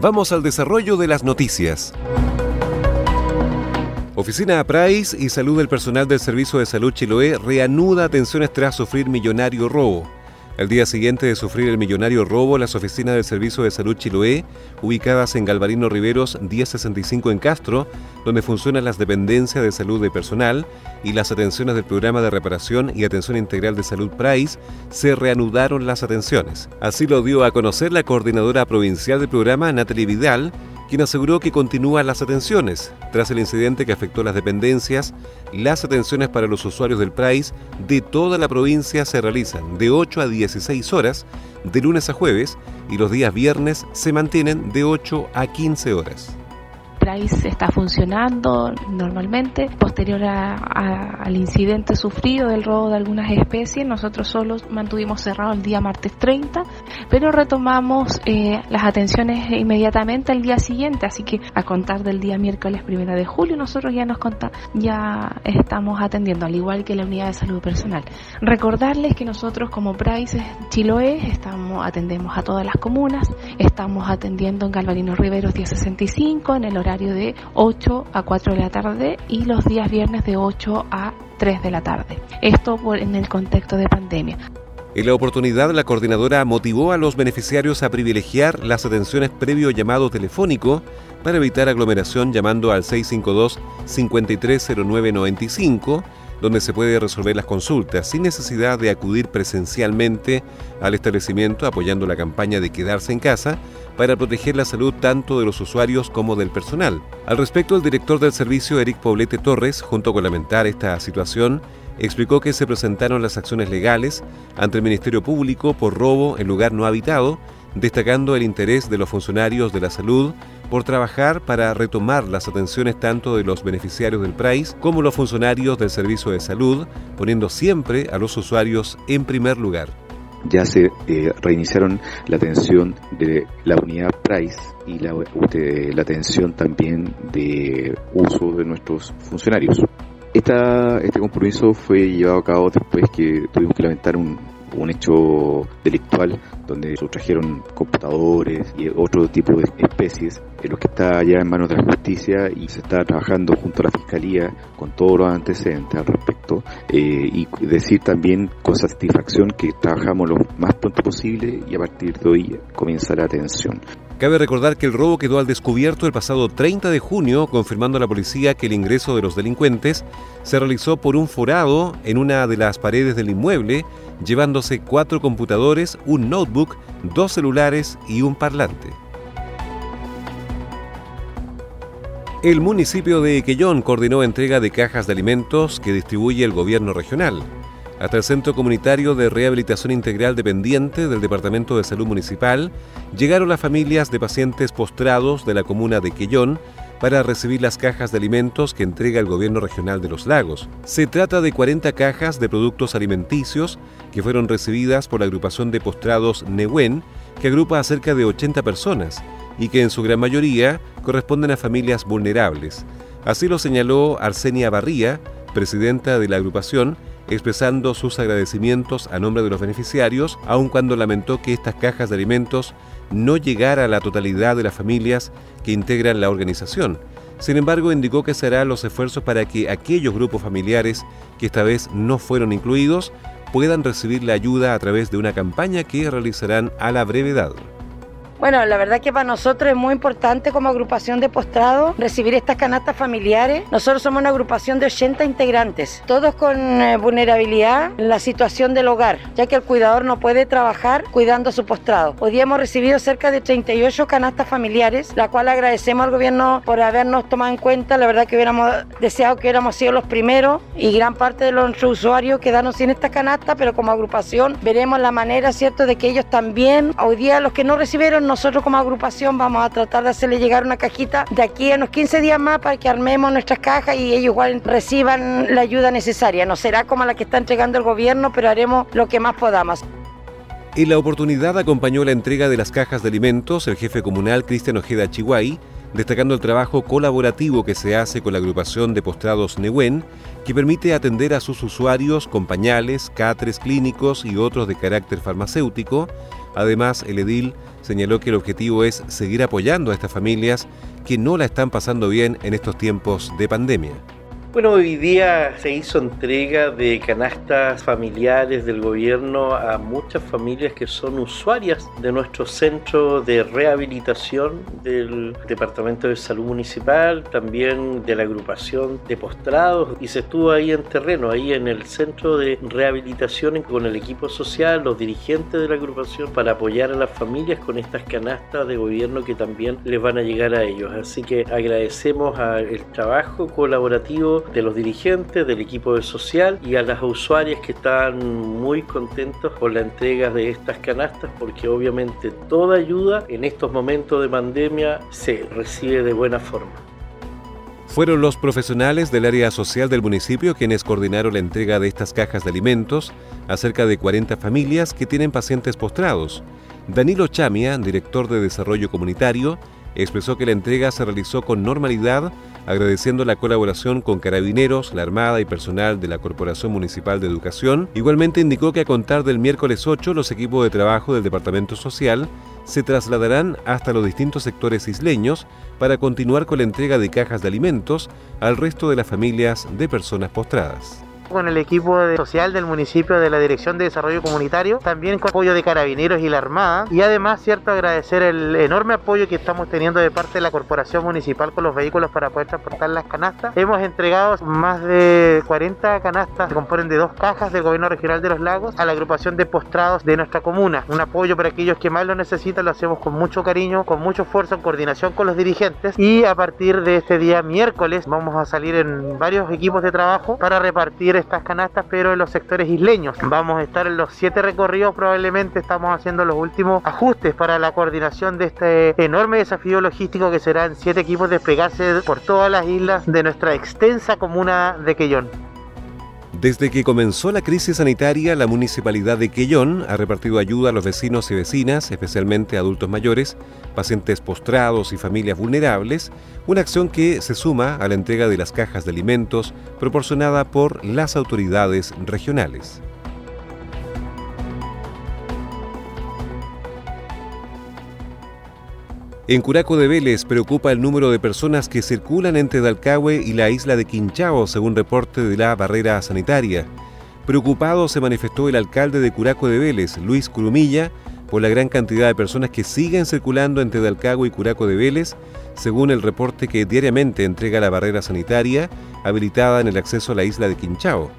Vamos al desarrollo de las noticias. Oficina Price y Salud del Personal del Servicio de Salud Chiloé reanuda atenciones tras sufrir millonario robo. El día siguiente de sufrir el millonario robo, las oficinas del Servicio de Salud Chiloé, ubicadas en Galvarino Riveros 1065 en Castro, donde funcionan las dependencias de salud de personal y las atenciones del programa de reparación y atención integral de salud Price, se reanudaron las atenciones. Así lo dio a conocer la coordinadora provincial del programa, Natalie Vidal, quien aseguró que continúan las atenciones. Tras el incidente que afectó las dependencias, las atenciones para los usuarios del PRAIS de toda la provincia se realizan de 8 a 16 horas, de lunes a jueves, y los días viernes se mantienen de 8 a 15 horas está funcionando normalmente. Posterior al incidente sufrido del robo de algunas especies, nosotros solo mantuvimos cerrado el día martes 30, pero retomamos eh, las atenciones inmediatamente el día siguiente, así que a contar del día miércoles 1 de julio nosotros ya nos conta, ya estamos atendiendo, al igual que la unidad de salud personal. Recordarles que nosotros como Price Chiloé estamos atendemos a todas las comunas, estamos atendiendo en Galvarino Riveros 1065 en el horario de 8 a 4 de la tarde y los días viernes de 8 a 3 de la tarde. Esto en el contexto de pandemia. En la oportunidad, la coordinadora motivó a los beneficiarios a privilegiar las atenciones previo llamado telefónico para evitar aglomeración llamando al 652-530995 donde se puede resolver las consultas sin necesidad de acudir presencialmente al establecimiento apoyando la campaña de quedarse en casa para proteger la salud tanto de los usuarios como del personal. Al respecto, el director del servicio, Eric Poblete Torres, junto con lamentar esta situación, explicó que se presentaron las acciones legales ante el Ministerio Público por robo en lugar no habitado, destacando el interés de los funcionarios de la salud por trabajar para retomar las atenciones tanto de los beneficiarios del PRAIS como los funcionarios del Servicio de Salud, poniendo siempre a los usuarios en primer lugar. Ya se eh, reiniciaron la atención de la unidad PRICE y la, la atención también de uso de nuestros funcionarios. Esta, este compromiso fue llevado a cabo después que tuvimos que lamentar un, un hecho delictual donde sustrajeron computadores y otro tipo de especies, en lo que está ya en manos de la justicia y se está trabajando junto a la fiscalía con todos los antecedentes al respecto eh, y decir también con satisfacción que trabajamos lo más pronto posible y a partir de hoy comienza la atención. Cabe recordar que el robo quedó al descubierto el pasado 30 de junio, confirmando a la policía que el ingreso de los delincuentes se realizó por un forado en una de las paredes del inmueble, llevándose cuatro computadores, un notebook, dos celulares y un parlante. El municipio de Quellón coordinó entrega de cajas de alimentos que distribuye el gobierno regional hasta el Centro Comunitario de Rehabilitación Integral dependiente del Departamento de Salud Municipal, llegaron las familias de pacientes postrados de la comuna de Quellón para recibir las cajas de alimentos que entrega el Gobierno Regional de los Lagos. Se trata de 40 cajas de productos alimenticios que fueron recibidas por la agrupación de postrados Nehuen, que agrupa a cerca de 80 personas y que en su gran mayoría corresponden a familias vulnerables. Así lo señaló Arsenia Barría, presidenta de la agrupación, expresando sus agradecimientos a nombre de los beneficiarios, aun cuando lamentó que estas cajas de alimentos no llegara a la totalidad de las familias que integran la organización. Sin embargo, indicó que se los esfuerzos para que aquellos grupos familiares que esta vez no fueron incluidos puedan recibir la ayuda a través de una campaña que realizarán a la brevedad. Bueno, la verdad que para nosotros es muy importante como agrupación de postrado recibir estas canastas familiares. Nosotros somos una agrupación de 80 integrantes, todos con eh, vulnerabilidad en la situación del hogar, ya que el cuidador no puede trabajar cuidando su postrado. Hoy día hemos recibido cerca de 38 canastas familiares, la cual agradecemos al gobierno por habernos tomado en cuenta. La verdad que hubiéramos deseado que hubiéramos sido los primeros y gran parte de los usuarios quedaron sin esta canasta, pero como agrupación veremos la manera, ¿cierto?, de que ellos también, hoy día los que no recibieron, nosotros como agrupación vamos a tratar de hacerle llegar una cajita de aquí a unos 15 días más para que armemos nuestras cajas y ellos igual reciban la ayuda necesaria. No será como la que está entregando el gobierno, pero haremos lo que más podamos. En la oportunidad acompañó la entrega de las cajas de alimentos el jefe comunal Cristian Ojeda Chihuay, destacando el trabajo colaborativo que se hace con la agrupación de postrados Nehuen, que permite atender a sus usuarios con pañales, catres clínicos y otros de carácter farmacéutico. Además, el edil señaló que el objetivo es seguir apoyando a estas familias que no la están pasando bien en estos tiempos de pandemia. Bueno, hoy día se hizo entrega de canastas familiares del gobierno a muchas familias que son usuarias de nuestro centro de rehabilitación del Departamento de Salud Municipal, también de la agrupación de postrados y se estuvo ahí en terreno, ahí en el centro de rehabilitación con el equipo social, los dirigentes de la agrupación para apoyar a las familias con estas canastas de gobierno que también les van a llegar a ellos. Así que agradecemos el trabajo colaborativo de los dirigentes, del equipo de social y a las usuarias que están muy contentos por la entrega de estas canastas porque obviamente toda ayuda en estos momentos de pandemia se recibe de buena forma. Fueron los profesionales del área social del municipio quienes coordinaron la entrega de estas cajas de alimentos a cerca de 40 familias que tienen pacientes postrados. Danilo Chamia, director de Desarrollo Comunitario, expresó que la entrega se realizó con normalidad agradeciendo la colaboración con carabineros, la Armada y personal de la Corporación Municipal de Educación. Igualmente indicó que a contar del miércoles 8 los equipos de trabajo del Departamento Social se trasladarán hasta los distintos sectores isleños para continuar con la entrega de cajas de alimentos al resto de las familias de personas postradas con el equipo social del municipio de la Dirección de Desarrollo Comunitario, también con apoyo de Carabineros y la Armada y además, cierto, agradecer el enorme apoyo que estamos teniendo de parte de la Corporación Municipal con los vehículos para poder transportar las canastas. Hemos entregado más de 40 canastas que componen de dos cajas del Gobierno Regional de los Lagos a la agrupación de postrados de nuestra comuna. Un apoyo para aquellos que más lo necesitan, lo hacemos con mucho cariño, con mucho esfuerzo, en coordinación con los dirigentes y a partir de este día miércoles vamos a salir en varios equipos de trabajo para repartir estas canastas, pero en los sectores isleños. Vamos a estar en los siete recorridos, probablemente estamos haciendo los últimos ajustes para la coordinación de este enorme desafío logístico que será en siete equipos despegarse por todas las islas de nuestra extensa comuna de Quellón. Desde que comenzó la crisis sanitaria, la municipalidad de Quellón ha repartido ayuda a los vecinos y vecinas, especialmente adultos mayores, pacientes postrados y familias vulnerables, una acción que se suma a la entrega de las cajas de alimentos proporcionada por las autoridades regionales. En Curaco de Vélez preocupa el número de personas que circulan entre Dalcahue y la isla de Quinchao, según reporte de la barrera sanitaria. Preocupado se manifestó el alcalde de Curaco de Vélez, Luis Curumilla, por la gran cantidad de personas que siguen circulando entre Dalcahue y Curaco de Vélez, según el reporte que diariamente entrega la barrera sanitaria habilitada en el acceso a la isla de Quinchao.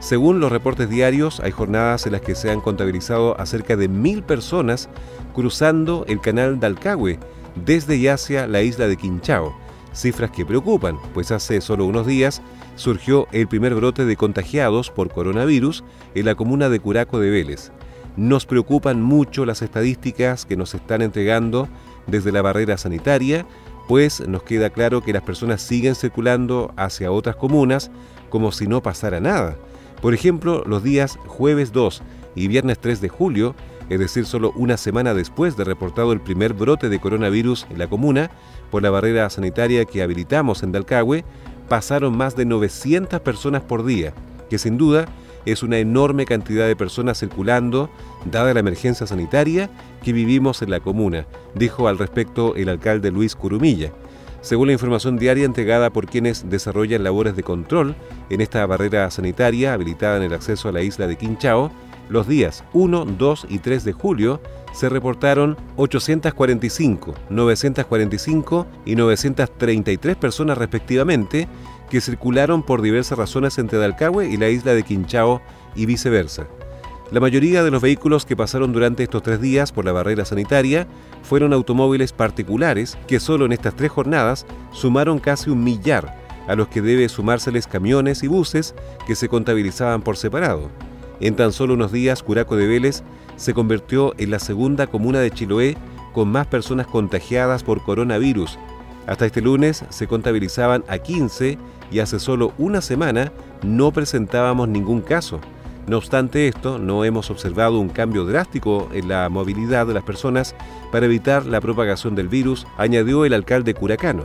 Según los reportes diarios, hay jornadas en las que se han contabilizado a cerca de mil personas cruzando el canal Dalcahue desde y hacia la isla de Quinchao, cifras que preocupan, pues hace solo unos días surgió el primer brote de contagiados por coronavirus en la comuna de Curaco de Vélez. Nos preocupan mucho las estadísticas que nos están entregando desde la barrera sanitaria, pues nos queda claro que las personas siguen circulando hacia otras comunas como si no pasara nada. Por ejemplo, los días jueves 2 y viernes 3 de julio es decir, solo una semana después de reportado el primer brote de coronavirus en la comuna, por la barrera sanitaria que habilitamos en Dalcahue, pasaron más de 900 personas por día, que sin duda es una enorme cantidad de personas circulando, dada la emergencia sanitaria que vivimos en la comuna, dijo al respecto el alcalde Luis Curumilla. Según la información diaria entregada por quienes desarrollan labores de control en esta barrera sanitaria habilitada en el acceso a la isla de Quinchao, los días 1, 2 y 3 de julio se reportaron 845, 945 y 933 personas respectivamente que circularon por diversas razones entre Dalcahue y la isla de Quinchao y viceversa. La mayoría de los vehículos que pasaron durante estos tres días por la barrera sanitaria fueron automóviles particulares que solo en estas tres jornadas sumaron casi un millar, a los que debe sumárseles camiones y buses que se contabilizaban por separado. En tan solo unos días, Curaco de Vélez se convirtió en la segunda comuna de Chiloé con más personas contagiadas por coronavirus. Hasta este lunes se contabilizaban a 15 y hace solo una semana no presentábamos ningún caso. No obstante esto, no hemos observado un cambio drástico en la movilidad de las personas para evitar la propagación del virus, añadió el alcalde curacano.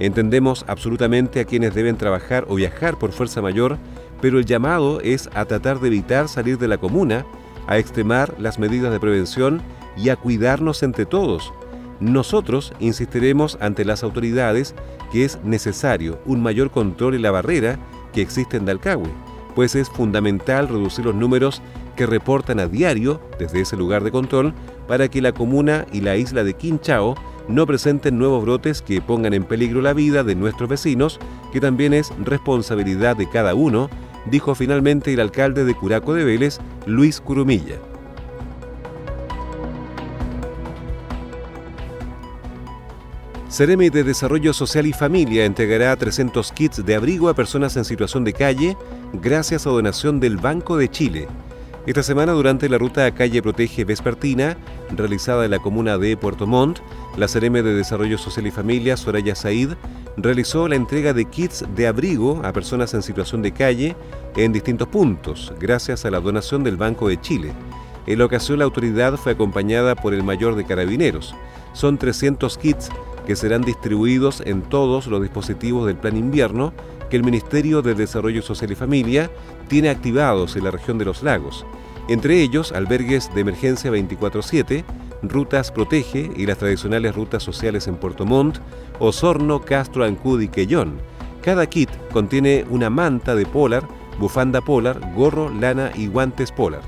Entendemos absolutamente a quienes deben trabajar o viajar por fuerza mayor, pero el llamado es a tratar de evitar salir de la comuna, a extremar las medidas de prevención y a cuidarnos entre todos. Nosotros insistiremos ante las autoridades que es necesario un mayor control en la barrera que existe en Dalcahue, pues es fundamental reducir los números que reportan a diario desde ese lugar de control para que la comuna y la isla de Quinchao no presenten nuevos brotes que pongan en peligro la vida de nuestros vecinos, que también es responsabilidad de cada uno, dijo finalmente el alcalde de Curaco de Vélez, Luis Curumilla. Ceremi de Desarrollo Social y Familia entregará 300 kits de abrigo a personas en situación de calle gracias a donación del Banco de Chile. Esta semana, durante la ruta Calle Protege Vespertina, realizada en la comuna de Puerto Montt, la CRM de Desarrollo Social y Familia, Soraya Said, realizó la entrega de kits de abrigo a personas en situación de calle en distintos puntos, gracias a la donación del Banco de Chile. En la ocasión, la autoridad fue acompañada por el mayor de carabineros. Son 300 kits que serán distribuidos en todos los dispositivos del Plan Invierno que el Ministerio de Desarrollo Social y Familia tiene activados en la región de los lagos, entre ellos albergues de emergencia 24-7, rutas Protege y las tradicionales rutas sociales en Puerto Montt, Osorno, Castro, Ancud y Quellón. Cada kit contiene una manta de polar, bufanda polar, gorro, lana y guantes polar.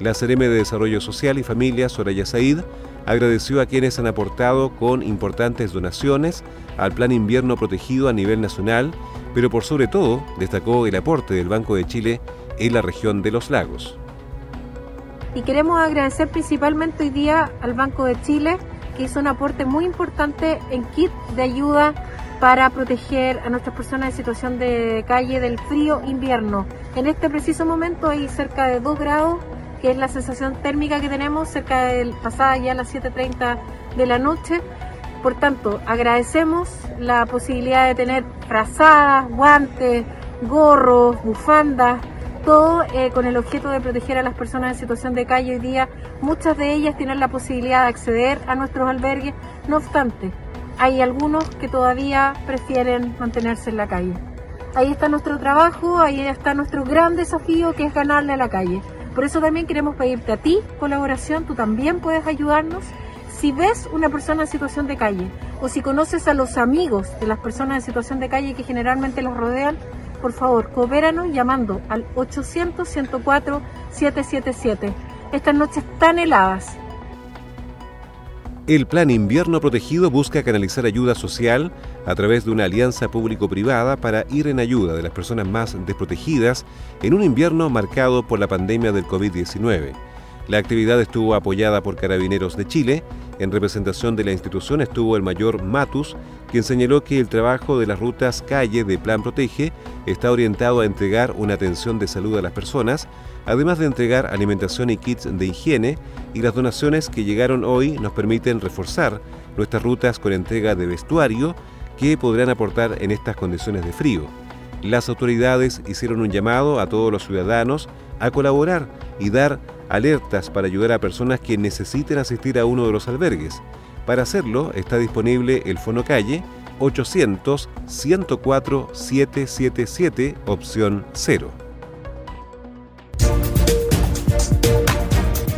La CRM de Desarrollo Social y Familia, Soraya Said, agradeció a quienes han aportado con importantes donaciones al Plan Invierno Protegido a nivel nacional pero por sobre todo destacó el aporte del Banco de Chile en la región de los lagos. Y queremos agradecer principalmente hoy día al Banco de Chile, que hizo un aporte muy importante en kit de ayuda para proteger a nuestras personas en situación de calle del frío invierno. En este preciso momento hay cerca de 2 grados, que es la sensación térmica que tenemos, cerca de pasada ya las 7.30 de la noche. Por tanto, agradecemos la posibilidad de tener frazadas, guantes, gorros, bufandas, todo eh, con el objeto de proteger a las personas en situación de calle hoy día. Muchas de ellas tienen la posibilidad de acceder a nuestros albergues, no obstante, hay algunos que todavía prefieren mantenerse en la calle. Ahí está nuestro trabajo, ahí está nuestro gran desafío que es ganarle a la calle. Por eso también queremos pedirte a ti colaboración, tú también puedes ayudarnos si ves una persona en situación de calle o si conoces a los amigos de las personas en situación de calle que generalmente los rodean, por favor, coopéranos llamando al 800-104-777. Estas noches tan heladas. El Plan Invierno Protegido busca canalizar ayuda social a través de una alianza público-privada para ir en ayuda de las personas más desprotegidas en un invierno marcado por la pandemia del COVID-19. La actividad estuvo apoyada por Carabineros de Chile. En representación de la institución estuvo el mayor Matus, quien señaló que el trabajo de las rutas calle de Plan Protege está orientado a entregar una atención de salud a las personas, además de entregar alimentación y kits de higiene, y las donaciones que llegaron hoy nos permiten reforzar nuestras rutas con entrega de vestuario que podrán aportar en estas condiciones de frío. Las autoridades hicieron un llamado a todos los ciudadanos a colaborar y dar alertas para ayudar a personas que necesiten asistir a uno de los albergues. Para hacerlo está disponible el Fono Calle 800 104 777 opción 0.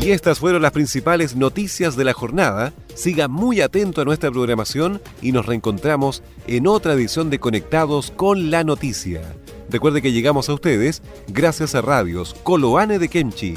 Y estas fueron las principales noticias de la jornada. Siga muy atento a nuestra programación y nos reencontramos en otra edición de Conectados con la Noticia. Recuerde que llegamos a ustedes gracias a radios Coloane de Kemchi